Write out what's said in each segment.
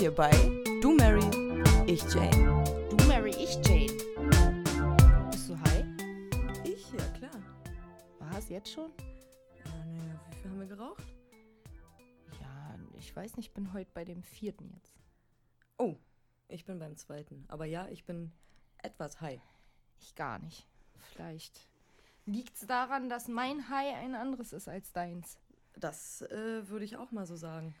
hier bei Du Mary, ich Jane. Du Mary, ich Jane. Bist du high? Ich, ja klar. Was, jetzt schon? Ja, naja, wie viel haben wir geraucht? Ja, ich weiß nicht, ich bin heute bei dem vierten jetzt. Oh, ich bin beim zweiten. Aber ja, ich bin etwas high. Ich gar nicht. Vielleicht liegt es daran, dass mein High ein anderes ist als deins. Das äh, würde ich auch mal so sagen.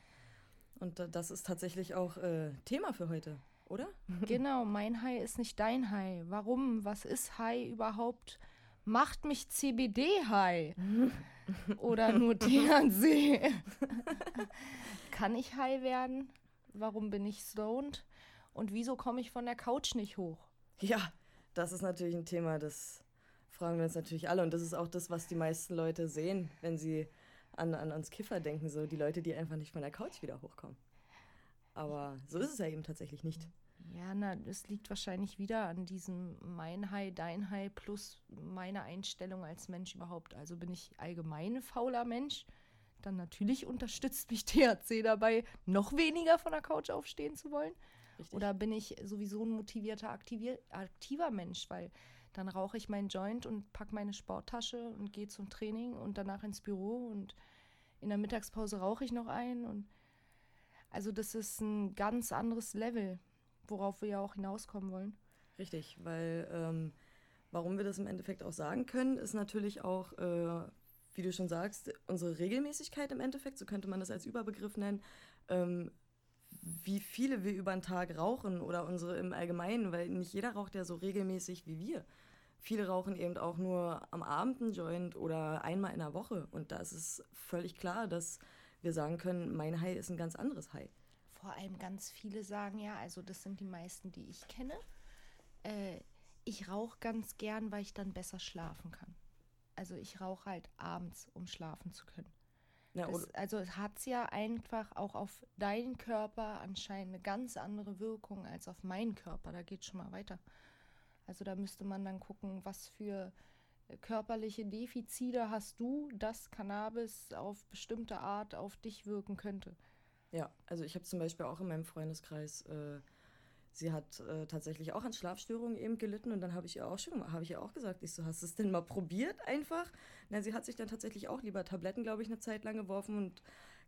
Und das ist tatsächlich auch äh, Thema für heute, oder? Genau, mein High ist nicht dein High. Warum? Was ist High überhaupt? Macht mich CBD High? Oder nur THC? Kann ich High werden? Warum bin ich stoned? Und wieso komme ich von der Couch nicht hoch? Ja, das ist natürlich ein Thema, das fragen wir uns natürlich alle. Und das ist auch das, was die meisten Leute sehen, wenn sie an, an uns Kiffer denken, so die Leute, die einfach nicht von der Couch wieder hochkommen. Aber so ist es ja eben tatsächlich nicht. Ja, na, es liegt wahrscheinlich wieder an diesem mein High, dein High plus meine Einstellung als Mensch überhaupt. Also bin ich allgemein fauler Mensch, dann natürlich unterstützt mich THC dabei, noch weniger von der Couch aufstehen zu wollen. Richtig. Oder bin ich sowieso ein motivierter, aktiver Mensch, weil dann rauche ich meinen Joint und packe meine Sporttasche und gehe zum Training und danach ins Büro und in der Mittagspause rauche ich noch ein. Und also das ist ein ganz anderes Level, worauf wir ja auch hinauskommen wollen. Richtig, weil ähm, warum wir das im Endeffekt auch sagen können, ist natürlich auch, äh, wie du schon sagst, unsere Regelmäßigkeit im Endeffekt, so könnte man das als Überbegriff nennen. Ähm, wie viele wir über den Tag rauchen oder unsere im Allgemeinen, weil nicht jeder raucht ja so regelmäßig wie wir. Viele rauchen eben auch nur am Abend einen Joint oder einmal in der Woche. Und da ist es völlig klar, dass wir sagen können, mein High ist ein ganz anderes High. Vor allem ganz viele sagen ja, also das sind die meisten, die ich kenne. Äh, ich rauche ganz gern, weil ich dann besser schlafen kann. Also ich rauche halt abends, um schlafen zu können. Ja, das, also hat es ja einfach auch auf deinen Körper anscheinend eine ganz andere Wirkung als auf meinen Körper. Da geht schon mal weiter. Also da müsste man dann gucken, was für äh, körperliche Defizite hast du, dass Cannabis auf bestimmte Art auf dich wirken könnte. Ja, also ich habe zum Beispiel auch in meinem Freundeskreis äh, sie hat äh, tatsächlich auch an Schlafstörungen eben gelitten und dann habe ich ihr auch schon, habe ich ihr auch gesagt, ich so, hast du es denn mal probiert einfach? Na, sie hat sich dann tatsächlich auch lieber Tabletten, glaube ich, eine Zeit lang geworfen und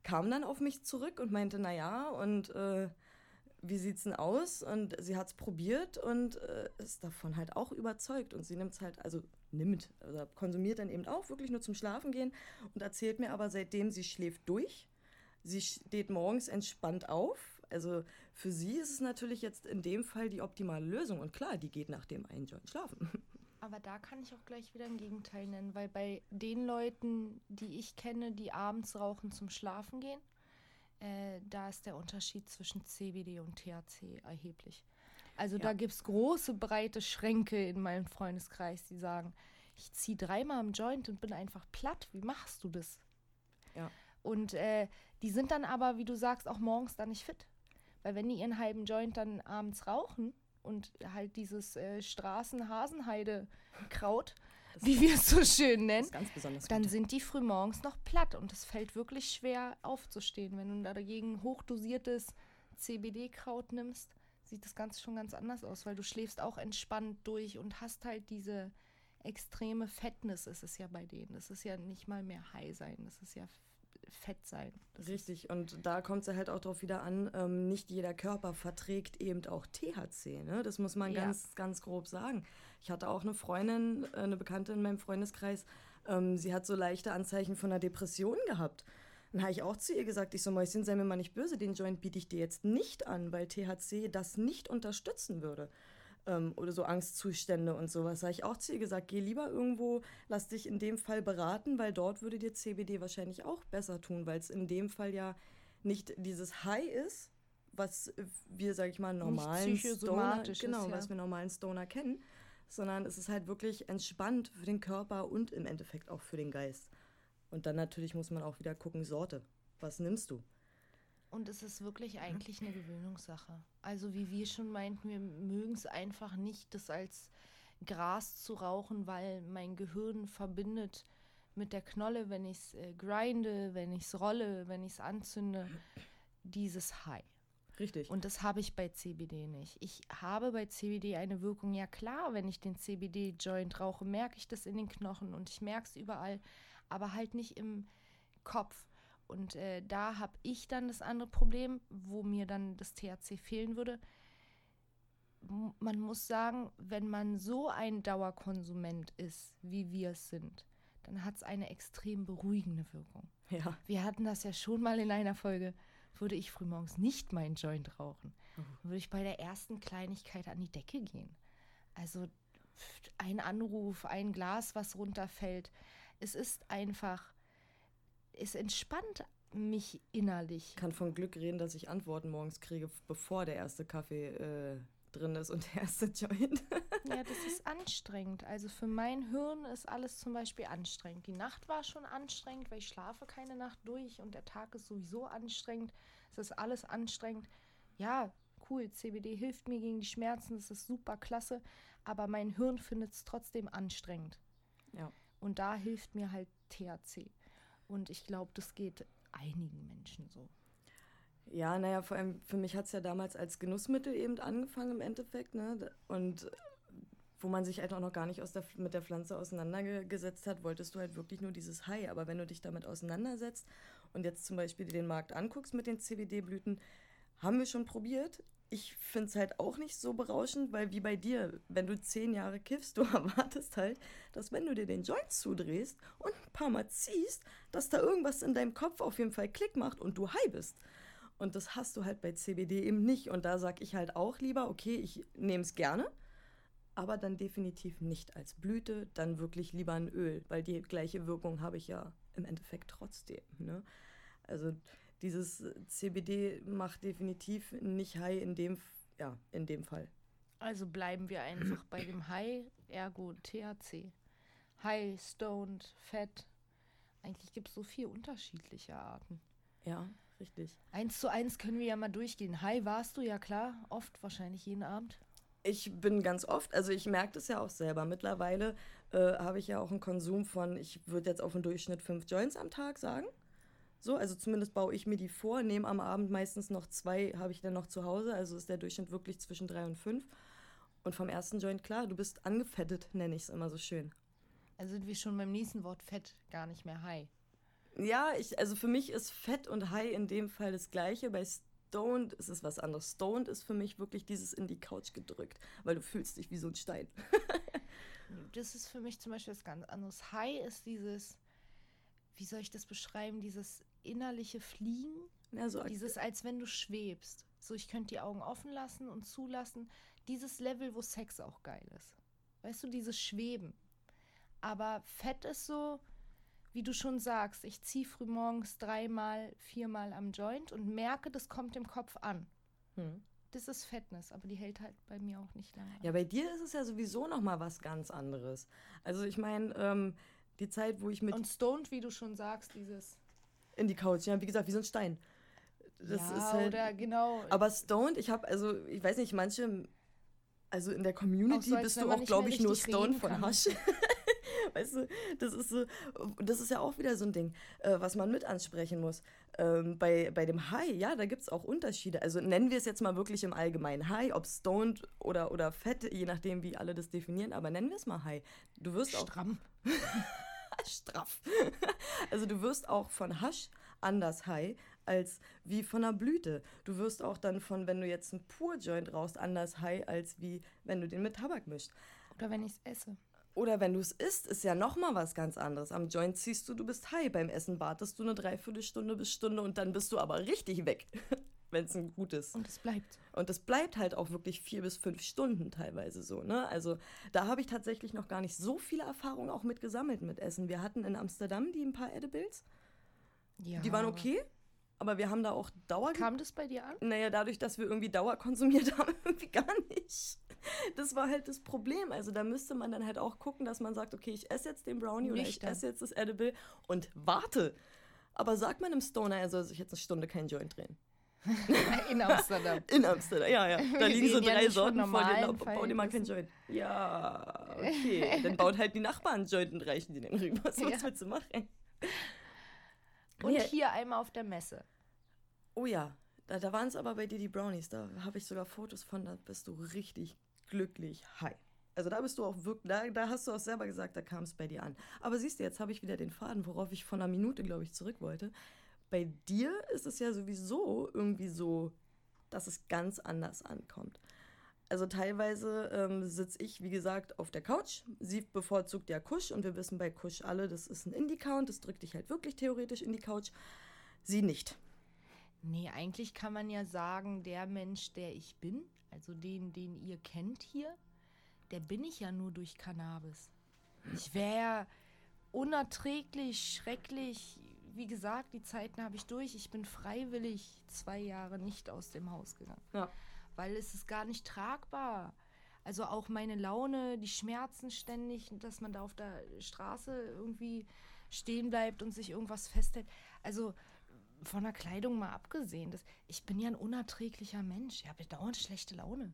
kam dann auf mich zurück und meinte, na ja, und äh, wie sieht's denn aus? Und sie hat es probiert und äh, ist davon halt auch überzeugt und sie nimmt es halt, also nimmt, also konsumiert dann eben auch wirklich nur zum Schlafen gehen und erzählt mir aber seitdem, sie schläft durch. Sie steht morgens entspannt auf, also für sie ist es natürlich jetzt in dem Fall die optimale Lösung. Und klar, die geht nach dem einen Joint schlafen. Aber da kann ich auch gleich wieder ein Gegenteil nennen, weil bei den Leuten, die ich kenne, die abends rauchen zum Schlafen gehen, äh, da ist der Unterschied zwischen CBD und THC erheblich. Also ja. da gibt es große, breite Schränke in meinem Freundeskreis, die sagen, ich ziehe dreimal im Joint und bin einfach platt. Wie machst du das? Ja. Und äh, die sind dann aber, wie du sagst, auch morgens dann nicht fit. Weil wenn die ihren halben Joint dann abends rauchen und halt dieses äh, Straßenhasenheide-Kraut, wie wir es so schön nennen, dann sind die frühmorgens noch platt und es fällt wirklich schwer aufzustehen. Wenn du da dagegen hochdosiertes CBD-Kraut nimmst, sieht das Ganze schon ganz anders aus, weil du schläfst auch entspannt durch und hast halt diese extreme Fettness ist es ja bei denen. Das ist ja nicht mal mehr High sein, das ist ja Fett sein. Das Richtig, und da kommt es halt auch darauf wieder an, ähm, nicht jeder Körper verträgt eben auch THC. Ne? Das muss man ja. ganz, ganz grob sagen. Ich hatte auch eine Freundin, äh, eine Bekannte in meinem Freundeskreis, ähm, sie hat so leichte Anzeichen von einer Depression gehabt. Dann habe ich auch zu ihr gesagt, ich so, Mäuschen, sei mir mal nicht böse, den Joint biete ich dir jetzt nicht an, weil THC das nicht unterstützen würde ähm, oder so Angstzustände und sowas. Habe ich auch zu ihr gesagt, geh lieber irgendwo, lass dich in dem Fall beraten, weil dort würde dir CBD wahrscheinlich auch besser tun, weil es in dem Fall ja nicht dieses High ist, was wir, sag ich mal, normalen Stoner, genau, ja. was wir normalen Stoner kennen, sondern es ist halt wirklich entspannt für den Körper und im Endeffekt auch für den Geist. Und dann natürlich muss man auch wieder gucken, Sorte. Was nimmst du? Und es ist wirklich eigentlich eine Gewöhnungssache. Also wie wir schon meinten, wir mögen es einfach nicht, das als Gras zu rauchen, weil mein Gehirn verbindet mit der Knolle, wenn ich es äh, grinde, wenn ich es rolle, wenn ich es anzünde, dieses High. Richtig. Und das habe ich bei CBD nicht. Ich habe bei CBD eine Wirkung, ja klar, wenn ich den CBD-Joint rauche, merke ich das in den Knochen und ich merke es überall, aber halt nicht im Kopf. Und äh, da habe ich dann das andere Problem, wo mir dann das THC fehlen würde. M man muss sagen, wenn man so ein Dauerkonsument ist, wie wir es sind, dann hat es eine extrem beruhigende Wirkung. Ja. Wir hatten das ja schon mal in einer Folge. Würde ich frühmorgens nicht meinen Joint rauchen, Mhm. würde ich bei der ersten Kleinigkeit an die Decke gehen. Also ein Anruf, ein Glas, was runterfällt. Es ist einfach, es entspannt mich innerlich. Ich kann von Glück reden, dass ich Antworten morgens kriege, bevor der erste Kaffee äh, drin ist und der erste Joint. Ja, das ist anstrengend. Also für mein Hirn ist alles zum Beispiel anstrengend. Die Nacht war schon anstrengend, weil ich schlafe keine Nacht durch und der Tag ist sowieso anstrengend. Es ist alles anstrengend. Ja, cool, CBD hilft mir gegen die Schmerzen, das ist super klasse, aber mein Hirn findet es trotzdem anstrengend. Ja. Und da hilft mir halt THC. Und ich glaube, das geht einigen Menschen so. Ja, naja, vor allem für mich hat es ja damals als Genussmittel eben angefangen im Endeffekt, ne? Und wo man sich halt auch noch gar nicht der, mit der Pflanze auseinandergesetzt hat, wolltest du halt wirklich nur dieses High. Aber wenn du dich damit auseinandersetzt und jetzt zum Beispiel den Markt anguckst mit den CBD-Blüten, haben wir schon probiert. Ich finde es halt auch nicht so berauschend, weil wie bei dir, wenn du zehn Jahre kiffst, du erwartest halt, dass wenn du dir den Joint zudrehst und ein paar Mal ziehst, dass da irgendwas in deinem Kopf auf jeden Fall Klick macht und du high bist. Und das hast du halt bei CBD eben nicht. Und da sage ich halt auch lieber, okay, ich nehme es gerne, aber dann definitiv nicht als Blüte, dann wirklich lieber ein Öl, weil die gleiche Wirkung habe ich ja im Endeffekt trotzdem. Ne? Also dieses CBD macht definitiv nicht high in dem, ja, in dem Fall. Also bleiben wir einfach bei dem High, ergo THC. High, Stoned, Fett. Eigentlich gibt es so vier unterschiedliche Arten. Ja, richtig. Eins zu eins können wir ja mal durchgehen. High warst du ja klar, oft wahrscheinlich jeden Abend. Ich bin ganz oft, also ich merke das ja auch selber. Mittlerweile äh, habe ich ja auch einen Konsum von, ich würde jetzt auf den Durchschnitt fünf Joints am Tag sagen. So, also zumindest baue ich mir die vor, nehme am Abend meistens noch zwei, habe ich dann noch zu Hause, also ist der Durchschnitt wirklich zwischen drei und fünf. Und vom ersten Joint, klar, du bist angefettet, nenne ich es immer so schön. Also sind wir schon beim nächsten Wort Fett gar nicht mehr High. Ja, ich, also für mich ist Fett und High in dem Fall das gleiche. Bei Stoned ist es was anderes. Stoned ist für mich wirklich dieses in die Couch gedrückt, weil du fühlst dich wie so ein Stein. das ist für mich zum Beispiel was ganz anderes. High ist dieses, wie soll ich das beschreiben, dieses innerliche Fliegen. Ja, so dieses, als wenn du schwebst. So, ich könnte die Augen offen lassen und zulassen. Dieses Level, wo Sex auch geil ist. Weißt du, dieses Schweben. Aber Fett ist so, wie du schon sagst, ich ziehe frühmorgens dreimal, viermal am Joint und merke, das kommt im Kopf an. Hm. Das ist Fettness, aber die hält halt bei mir auch nicht lange. Ja, bei dir ist es ja sowieso noch mal was ganz anderes. Also ich meine, ähm, die Zeit, wo ich mit und stoned, wie du schon sagst, dieses in die Couch, ja, wie gesagt, wie so ein Stein. Das ja, ist halt, oder genau. Aber stoned, ich habe also, ich weiß nicht, manche, also in der Community so, bist du auch, glaube ich, nur stoned von Hasch. weißt du, das ist so, das ist ja auch wieder so ein Ding, äh, was man mit ansprechen muss. Ähm, bei, bei dem High, ja, da gibt es auch Unterschiede. Also nennen wir es jetzt mal wirklich im Allgemeinen High, ob stoned oder, oder fett, je nachdem, wie alle das definieren, aber nennen wir es mal High. Du wirst Stramm. auch. straff. Also du wirst auch von Hasch anders high als wie von einer Blüte. Du wirst auch dann von, wenn du jetzt einen Pur-Joint rauchst, anders high als wie wenn du den mit Tabak mischt. Oder wenn ich es esse. Oder wenn du es isst, ist ja nochmal was ganz anderes. Am Joint ziehst du, du bist high. Beim Essen wartest du eine Dreiviertelstunde bis Stunde und dann bist du aber richtig weg, wenn es ein gutes. Und es bleibt. Und es bleibt halt auch wirklich vier bis fünf Stunden teilweise so. Ne? Also da habe ich tatsächlich noch gar nicht so viele Erfahrungen auch mit gesammelt mit Essen. Wir hatten in Amsterdam die ein paar Edibles. Ja. Die waren okay. Aber wir haben da auch Dauer. Kam das bei dir an? Naja, dadurch, dass wir irgendwie Dauer konsumiert haben, irgendwie gar nicht. Das war halt das Problem. Also da müsste man dann halt auch gucken, dass man sagt, okay, ich esse jetzt den Brownie Nüchtern. oder ich esse jetzt das Edible und warte. Aber sagt man einem Stoner, er soll sich jetzt eine Stunde kein Joint drehen. In Amsterdam. In Amsterdam, ja, ja. Da liegen so drei ja Sorten vor dir, bau dir mal kein Joint. Ja, okay. Dann baut halt die Nachbarn einen Joint und reichen die den rüber. Was ja. willst du machen? Und hier einmal auf der Messe. Oh ja, Da, da waren es aber bei dir die Brownies. Da habe ich sogar Fotos von, da bist du richtig glücklich high. Also da bist du auch wirklich, da, da hast du auch selber gesagt, da kam es bei dir an. Aber siehst du, jetzt habe ich wieder den Faden, worauf ich von einer Minute, glaube ich, zurück wollte. Bei dir ist es ja sowieso irgendwie so, dass es ganz anders ankommt. Also teilweise ähm, sitze ich, wie gesagt, auf der Couch. Sie bevorzugt ja Kusch und wir wissen bei Kusch alle, das ist ein Indie-Count, das drückt dich halt wirklich theoretisch in die Couch. Sie nicht. Nee, eigentlich kann man ja sagen, der Mensch, der ich bin, also den, den ihr kennt hier, der bin ich ja nur durch Cannabis. Ich wäre unerträglich, schrecklich. Wie gesagt, die Zeiten habe ich durch. Ich bin freiwillig zwei Jahre nicht aus dem Haus gegangen. Ja weil es ist gar nicht tragbar. Also auch meine Laune, die Schmerzen ständig, dass man da auf der Straße irgendwie stehen bleibt und sich irgendwas festhält. Also von der Kleidung mal abgesehen, das, ich bin ja ein unerträglicher Mensch. Ich habe dauernd schlechte Laune.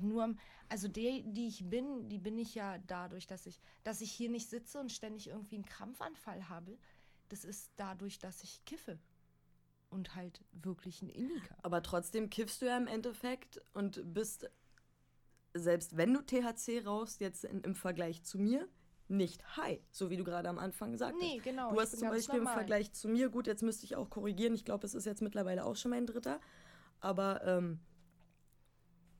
Nur, also die, die ich bin, die bin ich ja dadurch, dass ich, dass ich hier nicht sitze und ständig irgendwie einen Krampfanfall habe. Das ist dadurch, dass ich kiffe und halt wirklich ein Indica. Aber trotzdem kiffst du ja im Endeffekt und bist, selbst wenn du THC rauchst, jetzt in, im Vergleich zu mir, nicht high, so wie du gerade am Anfang sagtest. Nee, genau. Du hast zum Beispiel normal. im Vergleich zu mir, gut, jetzt müsste ich auch korrigieren, ich glaube, es ist jetzt mittlerweile auch schon mein dritter, aber ähm,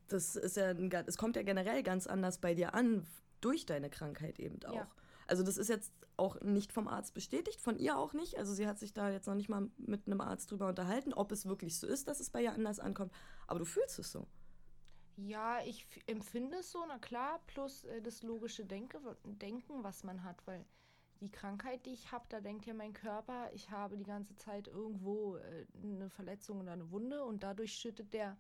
das ist ja, es kommt ja generell ganz anders bei dir an, durch deine Krankheit eben auch. Ja. Also das ist jetzt auch nicht vom Arzt bestätigt, von ihr auch nicht. Also sie hat sich da jetzt noch nicht mal mit einem Arzt drüber unterhalten, ob es wirklich so ist, dass es bei ihr anders ankommt. Aber du fühlst es so. Ja, ich empfinde es so, na klar, plus äh, das logische Denke, Denken, was man hat, weil die Krankheit, die ich habe, da denkt ja mein Körper, ich habe die ganze Zeit irgendwo äh, eine Verletzung oder eine Wunde und dadurch schüttet der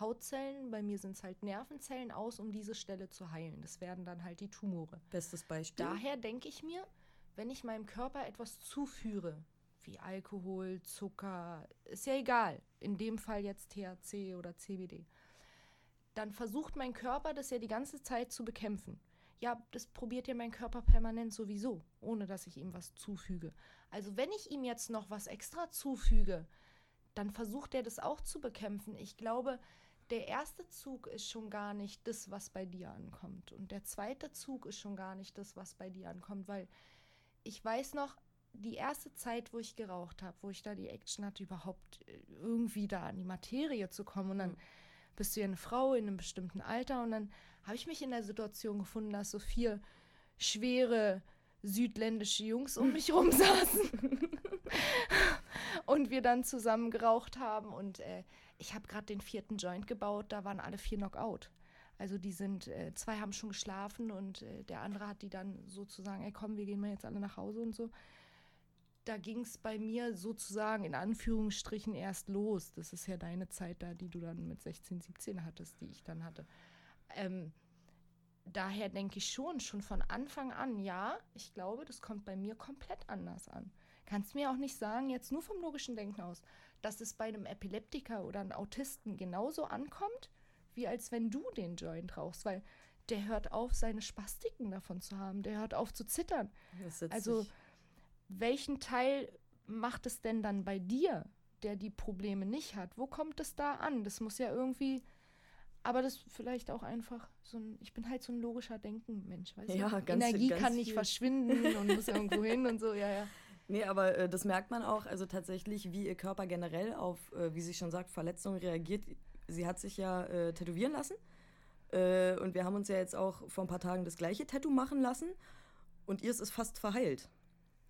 Hautzellen, bei mir sind es halt Nervenzellen aus, um diese Stelle zu heilen. Das werden dann halt die Tumore. Bestes Beispiel. Daher denke ich mir, wenn ich meinem Körper etwas zuführe, wie Alkohol, Zucker, ist ja egal, in dem Fall jetzt THC oder CBD, dann versucht mein Körper das ja die ganze Zeit zu bekämpfen. Ja, das probiert ja mein Körper permanent sowieso, ohne dass ich ihm was zufüge. Also wenn ich ihm jetzt noch was extra zufüge, dann versucht er das auch zu bekämpfen. Ich glaube, der erste Zug ist schon gar nicht das, was bei dir ankommt. Und der zweite Zug ist schon gar nicht das, was bei dir ankommt, weil ich weiß noch, die erste Zeit, wo ich geraucht habe, wo ich da die Action hatte, überhaupt äh, irgendwie da an die Materie zu kommen. Und dann mhm. bist du ja eine Frau in einem bestimmten Alter und dann habe ich mich in der Situation gefunden, dass so vier schwere südländische Jungs um mich rum saßen und wir dann zusammen geraucht haben und äh, ich habe gerade den vierten Joint gebaut, da waren alle vier Knockout. Also die sind, äh, zwei haben schon geschlafen und äh, der andere hat die dann sozusagen, ey komm, wir gehen mal jetzt alle nach Hause und so. Da ging es bei mir sozusagen in Anführungsstrichen erst los. Das ist ja deine Zeit da, die du dann mit 16, 17 hattest, die ich dann hatte. Ähm, daher denke ich schon, schon von Anfang an, ja, ich glaube, das kommt bei mir komplett anders an. Kannst mir auch nicht sagen, jetzt nur vom logischen Denken aus, dass es bei einem Epileptiker oder einem Autisten genauso ankommt, wie als wenn du den Joint rauchst, weil der hört auf, seine Spastiken davon zu haben. Der hört auf zu zittern. Also, welchen Teil macht es denn dann bei dir, der die Probleme nicht hat? Wo kommt es da an? Das muss ja irgendwie. Aber das vielleicht auch einfach so ein, ich bin halt so ein logischer Denken-Mensch, weißt ja, du? Ganz, Energie ganz kann nicht viel. verschwinden und muss irgendwo hin und so, ja, ja. Nee, aber äh, das merkt man auch, also tatsächlich, wie ihr Körper generell auf, äh, wie sie schon sagt, Verletzungen reagiert sie hat sich ja äh, tätowieren lassen. Äh, und wir haben uns ja jetzt auch vor ein paar Tagen das gleiche Tattoo machen lassen. Und ihr ist es fast verheilt.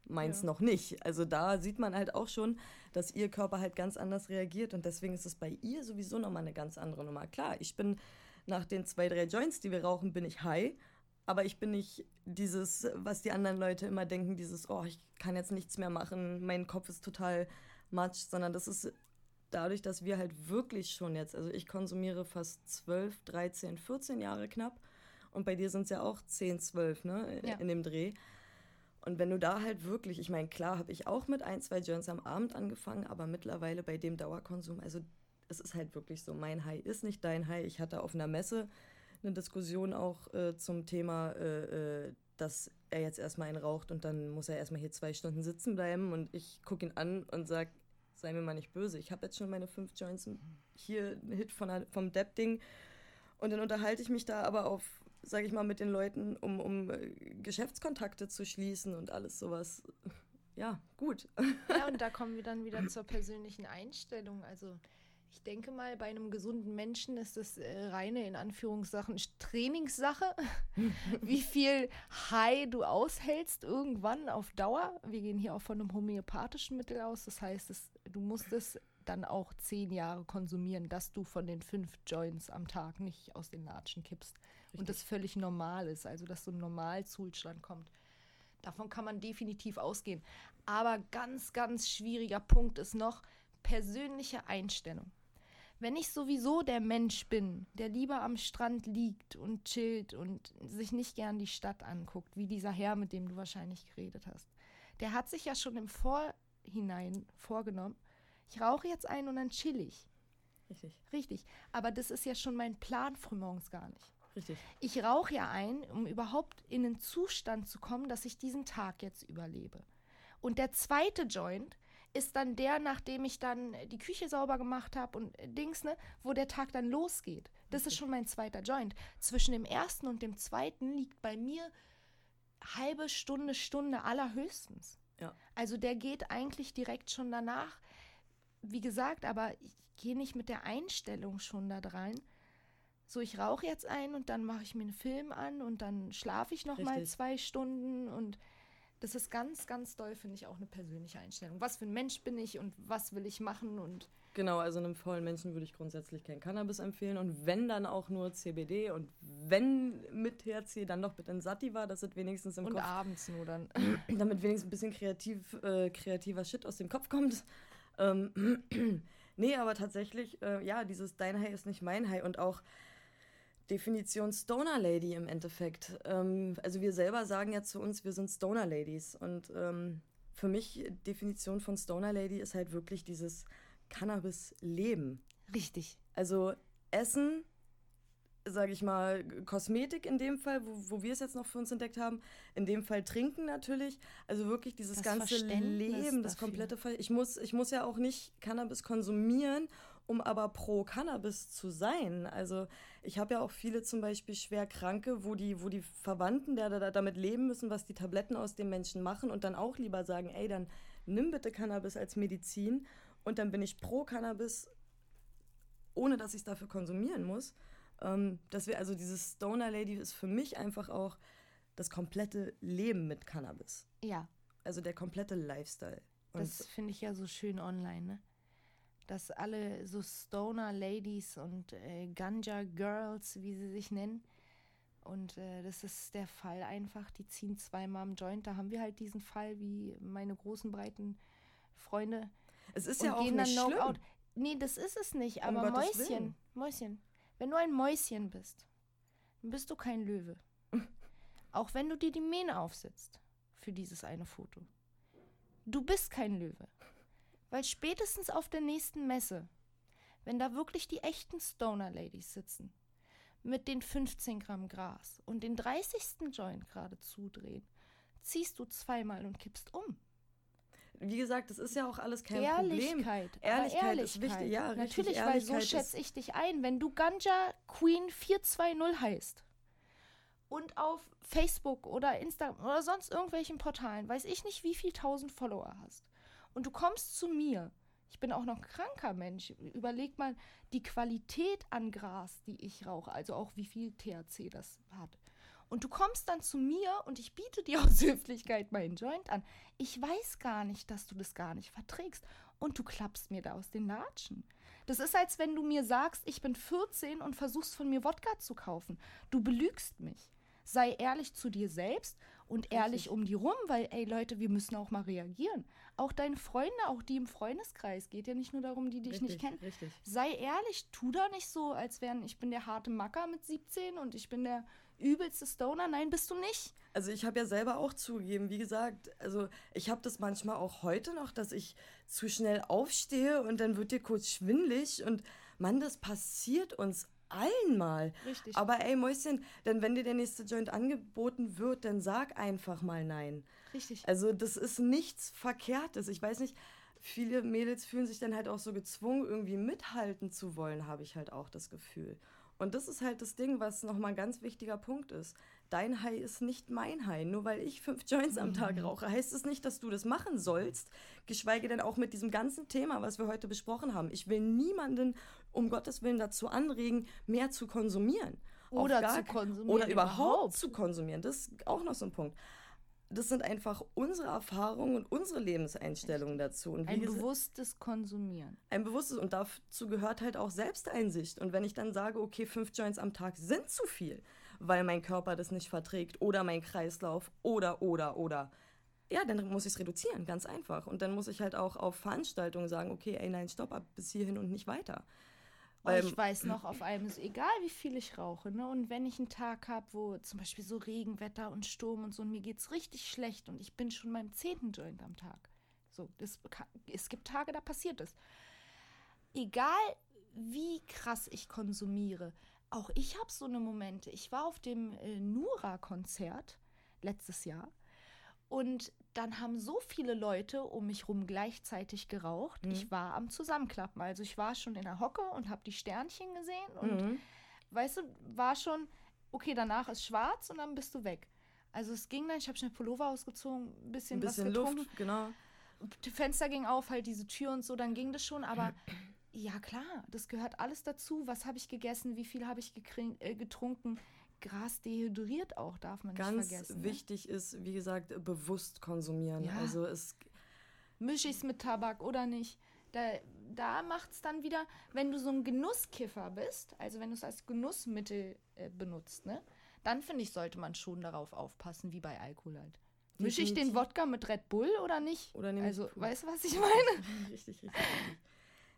Meins ja. noch nicht. Also da sieht man halt auch schon, dass ihr Körper halt ganz anders reagiert. Und deswegen ist es bei ihr sowieso nochmal eine ganz andere Nummer. Klar, ich bin nach den zwei, drei Joints, die wir rauchen, bin ich high. Aber ich bin nicht dieses, was die anderen Leute immer denken, dieses, oh, ich kann jetzt nichts mehr machen, mein Kopf ist total matsch, sondern das ist dadurch, dass wir halt wirklich schon jetzt, also ich konsumiere fast 12, 13, 14 Jahre knapp und bei dir sind es ja auch 10, 12, ne, ja. in dem Dreh. Und wenn du da halt wirklich, ich meine, klar habe ich auch mit ein, zwei Joints am Abend angefangen, aber mittlerweile bei dem Dauerkonsum, also es ist halt wirklich so, mein High ist nicht dein High. Ich hatte auf einer Messe eine Diskussion auch äh, zum Thema, äh, äh, dass er jetzt erstmal einen raucht und dann muss er erstmal hier zwei Stunden sitzen bleiben und ich gucke ihn an und sage, sei mir mal nicht böse. Ich habe jetzt schon meine fünf Joints hier, einen Hit von, vom Depp-Ding. Und dann unterhalte ich mich da aber auf, sage ich mal, mit den Leuten, um, um äh, Geschäftskontakte zu schließen und alles sowas. Ja, gut. Ja, und da kommen wir dann wieder zur persönlichen Einstellung. Also ich denke mal, bei einem gesunden Menschen ist das äh, reine, in Anführungssachen, Trainingssache, wie viel High du aushältst irgendwann auf Dauer. Wir gehen hier auch von einem homöopathischen Mittel aus. Das heißt, es, du musst es dann auch zehn Jahre konsumieren, dass du von den fünf Joints am Tag nicht aus den Latschen kippst. Richtig. Und das völlig normal ist, also dass so ein Normalzustand kommt. Davon kann man definitiv ausgehen. Aber ganz, ganz schwieriger Punkt ist noch persönliche Einstellung. Wenn ich sowieso der Mensch bin, der lieber am Strand liegt und chillt und sich nicht gern die Stadt anguckt, wie dieser Herr, mit dem du wahrscheinlich geredet hast, der hat sich ja schon im Vorhinein vorgenommen, ich rauche jetzt ein und dann chill ich. Richtig. Richtig. Aber das ist ja schon mein Plan frühmorgens gar nicht. Richtig. Ich rauche ja ein, um überhaupt in den Zustand zu kommen, dass ich diesen Tag jetzt überlebe. Und der zweite Joint ist dann der, nachdem ich dann die Küche sauber gemacht habe und Dings, ne, wo der Tag dann losgeht. Das okay. ist schon mein zweiter Joint. Zwischen dem ersten und dem zweiten liegt bei mir halbe Stunde, Stunde allerhöchstens. Ja. Also der geht eigentlich direkt schon danach. Wie gesagt, aber ich gehe nicht mit der Einstellung schon da rein. So, ich rauche jetzt ein und dann mache ich mir einen Film an und dann schlafe ich noch Richtig. mal zwei Stunden und das ist ganz, ganz doll, finde ich, auch eine persönliche Einstellung. Was für ein Mensch bin ich und was will ich machen und. Genau, also einem vollen Menschen würde ich grundsätzlich kein Cannabis empfehlen und wenn dann auch nur CBD und wenn mit THC, dann noch mit Ensativa, das ist wenigstens im und Kopf. Und abends nur dann. Damit wenigstens ein bisschen kreativ, äh, kreativer Shit aus dem Kopf kommt. Ähm, nee, aber tatsächlich, äh, ja, dieses Dein High ist nicht mein High und auch Definition Stoner Lady im Endeffekt. Ähm, also wir selber sagen ja zu uns, wir sind Stoner Ladies. Und ähm, für mich Definition von Stoner Lady ist halt wirklich dieses Cannabis-Leben. Richtig. Also Essen, sage ich mal, Kosmetik in dem Fall, wo, wo wir es jetzt noch für uns entdeckt haben. In dem Fall Trinken natürlich. Also wirklich dieses das ganze Leben, das dafür. komplette Fall. Ich muss, ich muss ja auch nicht Cannabis konsumieren, um aber pro Cannabis zu sein. Also ich habe ja auch viele zum Beispiel schwer Kranke, wo die, wo die Verwandten, der da damit leben müssen, was die Tabletten aus dem Menschen machen und dann auch lieber sagen, ey, dann nimm bitte Cannabis als Medizin und dann bin ich pro Cannabis, ohne dass ich es dafür konsumieren muss. Ähm, dass wir, also dieses Stoner Lady ist für mich einfach auch das komplette Leben mit Cannabis. Ja. Also der komplette Lifestyle. Und das finde ich ja so schön online, ne? Dass alle so Stoner Ladies und äh, Ganja Girls, wie sie sich nennen, und äh, das ist der Fall einfach, die ziehen zweimal am Joint. Da haben wir halt diesen Fall wie meine großen, breiten Freunde. Es ist ja auch nicht schlimm. Knockout. Nee, das ist es nicht. Aber um Mäuschen, Mäuschen, wenn du ein Mäuschen bist, dann bist du kein Löwe. auch wenn du dir die Mähne aufsetzt für dieses eine Foto. Du bist kein Löwe. Weil spätestens auf der nächsten Messe, wenn da wirklich die echten Stoner-Ladies sitzen, mit den 15 Gramm Gras und den 30. Joint gerade zudrehen, ziehst du zweimal und kippst um. Wie gesagt, das ist ja auch alles kein Ehrlichkeit, Problem. Ehrlichkeit. Ehrlichkeit ist wichtig. Ja, Natürlich, weil so schätze ich dich ein. Wenn du Ganja Queen 420 heißt und auf Facebook oder Instagram oder sonst irgendwelchen Portalen, weiß ich nicht, wie viel tausend Follower hast und du kommst zu mir. Ich bin auch noch ein kranker Mensch. Überleg mal die Qualität an Gras, die ich rauche, also auch wie viel THC das hat. Und du kommst dann zu mir und ich biete dir aus Höflichkeit meinen Joint an. Ich weiß gar nicht, dass du das gar nicht verträgst. Und du klappst mir da aus den Latschen. Das ist, als wenn du mir sagst, ich bin 14 und versuchst von mir Wodka zu kaufen. Du belügst mich. Sei ehrlich zu dir selbst und ehrlich um die rum, weil, ey Leute, wir müssen auch mal reagieren. Auch deine Freunde, auch die im Freundeskreis, geht ja nicht nur darum, die dich richtig, nicht kennen. Richtig. Sei ehrlich, tu da nicht so, als wären ich bin der harte Macker mit 17 und ich bin der übelste Stoner. Nein, bist du nicht. Also ich habe ja selber auch zugegeben, wie gesagt, also ich habe das manchmal auch heute noch, dass ich zu schnell aufstehe und dann wird dir kurz schwindlig und Mann, das passiert uns allen mal. Richtig. Aber ey, Mäuschen, denn wenn dir der nächste Joint angeboten wird, dann sag einfach mal nein. Richtig. Also das ist nichts Verkehrtes. Ich weiß nicht, viele Mädels fühlen sich dann halt auch so gezwungen, irgendwie mithalten zu wollen, habe ich halt auch das Gefühl. Und das ist halt das Ding, was nochmal ein ganz wichtiger Punkt ist. Dein High ist nicht mein High. Nur weil ich fünf Joints am Tag mhm. rauche, heißt es nicht, dass du das machen sollst. Geschweige denn auch mit diesem ganzen Thema, was wir heute besprochen haben. Ich will niemanden um Gottes Willen dazu anregen, mehr zu konsumieren. Oder zu konsumieren. Oder überhaupt, überhaupt zu konsumieren. Das ist auch noch so ein Punkt das sind einfach unsere Erfahrungen und unsere Lebenseinstellungen dazu. Und ein bewusstes Konsumieren. Ein bewusstes und dazu gehört halt auch Selbsteinsicht. Und wenn ich dann sage, okay, fünf Joints am Tag sind zu viel, weil mein Körper das nicht verträgt oder mein Kreislauf oder, oder, oder, ja, dann muss ich es reduzieren, ganz einfach. Und dann muss ich halt auch auf Veranstaltungen sagen, okay, ey, nein, stopp, ab bis hierhin und nicht weiter. Weil ich weiß noch, auf einem ist egal, wie viel ich rauche. Ne? Und wenn ich einen Tag habe, wo zum Beispiel so Regenwetter und Sturm und so, und mir geht es richtig schlecht und ich bin schon beim zehnten Joint am Tag. So, das, es gibt Tage, da passiert es. Egal, wie krass ich konsumiere, auch ich habe so eine Momente. Ich war auf dem äh, Nura-Konzert letztes Jahr und dann haben so viele Leute um mich rum gleichzeitig geraucht. Mhm. Ich war am Zusammenklappen. Also ich war schon in der Hocke und habe die Sternchen gesehen und mhm. weißt du, war schon, okay, danach ist schwarz und dann bist du weg. Also es ging dann, ich habe schnell Pullover ausgezogen, ein bisschen, ein bisschen was getrunken. Luft, genau. Die Fenster ging auf, halt diese Tür und so, dann ging das schon, aber ja klar, das gehört alles dazu. Was habe ich gegessen, wie viel habe ich äh, getrunken? Gras dehydriert auch, darf man Ganz nicht vergessen. Ganz ne? wichtig ne? ist, wie gesagt, bewusst konsumieren. Ja. Also es mische ich es mit Tabak oder nicht. Da, da macht es dann wieder, wenn du so ein Genusskiffer bist, also wenn du es als Genussmittel äh, benutzt, ne, dann finde ich, sollte man schon darauf aufpassen, wie bei Alkohol halt. Mische ich den Wodka mit Red Bull oder nicht? Oder also, weißt du, was ich meine? richtig, richtig.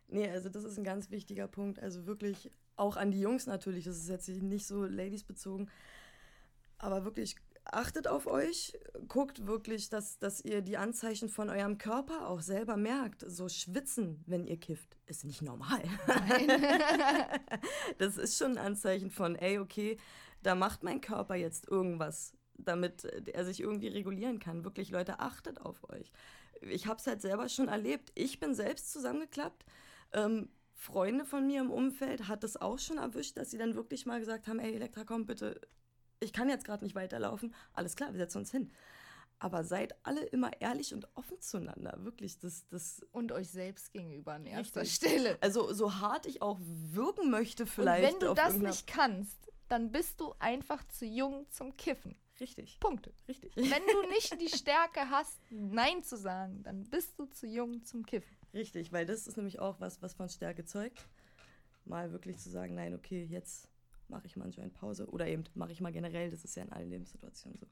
Nee, also das ist ein ganz wichtiger Punkt. Also wirklich auch an die Jungs natürlich, das ist jetzt nicht so Ladies bezogen, aber wirklich achtet auf euch, guckt wirklich, dass, dass ihr die Anzeichen von eurem Körper auch selber merkt. So schwitzen, wenn ihr kifft, ist nicht normal. das ist schon ein Anzeichen von, ey, okay, da macht mein Körper jetzt irgendwas, damit er sich irgendwie regulieren kann. Wirklich, Leute, achtet auf euch. Ich habe es halt selber schon erlebt. Ich bin selbst zusammengeklappt. Ähm, Freunde von mir im Umfeld hat es auch schon erwischt, dass sie dann wirklich mal gesagt haben, ey Elektra, komm bitte, ich kann jetzt gerade nicht weiterlaufen. Alles klar, wir setzen uns hin. Aber seid alle immer ehrlich und offen zueinander, wirklich. Das, das und euch selbst gegenüber an erster Stelle. Also so hart ich auch wirken möchte vielleicht. Und wenn du das nicht kannst, dann bist du einfach zu jung zum Kiffen. Richtig. Punkte. Richtig. Wenn du nicht die Stärke hast, Nein zu sagen, dann bist du zu jung zum Kiffen. Richtig, weil das ist nämlich auch was, was von Stärke zeugt. Mal wirklich zu sagen, nein, okay, jetzt mache ich mal eine Joint Pause oder eben mache ich mal generell, das ist ja in allen Lebenssituationen so.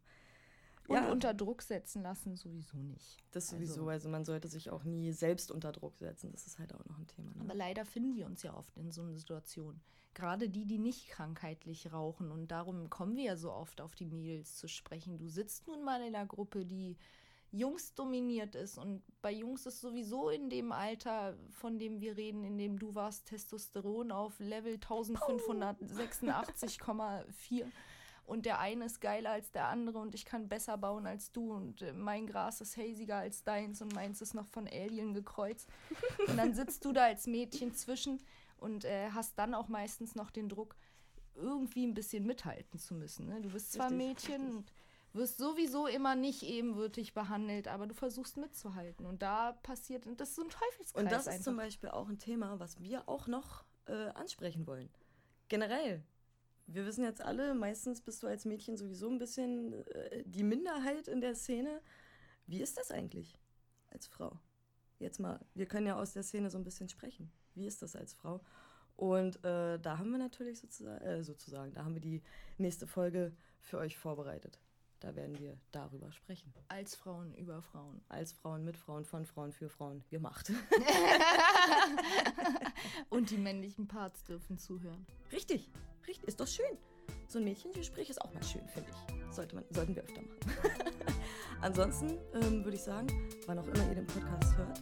Und ja. unter Druck setzen lassen sowieso nicht. Das sowieso, also, also, man sollte sich auch nie selbst unter Druck setzen, das ist halt auch noch ein Thema. Ne? Aber leider finden wir uns ja oft in so einer Situation. Gerade die, die nicht krankheitlich rauchen und darum kommen wir ja so oft auf die Mädels zu sprechen. Du sitzt nun mal in einer Gruppe, die Jungs dominiert ist. Und bei Jungs ist sowieso in dem Alter, von dem wir reden, in dem du warst, Testosteron auf Level 1586,4. Und der eine ist geiler als der andere und ich kann besser bauen als du und äh, mein Gras ist haziger als deins und meins ist noch von Alien gekreuzt. Und dann sitzt du da als Mädchen zwischen und äh, hast dann auch meistens noch den Druck, irgendwie ein bisschen mithalten zu müssen. Ne? Du bist zwar richtig, Mädchen richtig. und wirst sowieso immer nicht ebenwürdig behandelt, aber du versuchst mitzuhalten. Und da passiert, und das ist so ein Teufelskreis. Und das einfach. ist zum Beispiel auch ein Thema, was wir auch noch äh, ansprechen wollen. Generell. Wir wissen jetzt alle, meistens bist du als Mädchen sowieso ein bisschen äh, die Minderheit in der Szene. Wie ist das eigentlich als Frau? Jetzt mal, wir können ja aus der Szene so ein bisschen sprechen. Wie ist das als Frau? Und äh, da haben wir natürlich sozusagen, äh, sozusagen, da haben wir die nächste Folge für euch vorbereitet. Da werden wir darüber sprechen. Als Frauen über Frauen. Als Frauen mit Frauen, von Frauen für Frauen gemacht. Und die männlichen Parts dürfen zuhören. Richtig, richtig, ist doch schön. So ein Mädchengespräch ist auch mal schön, finde ich. Sollte man, sollten wir öfter machen. Ansonsten ähm, würde ich sagen, wann auch immer ihr den Podcast hört,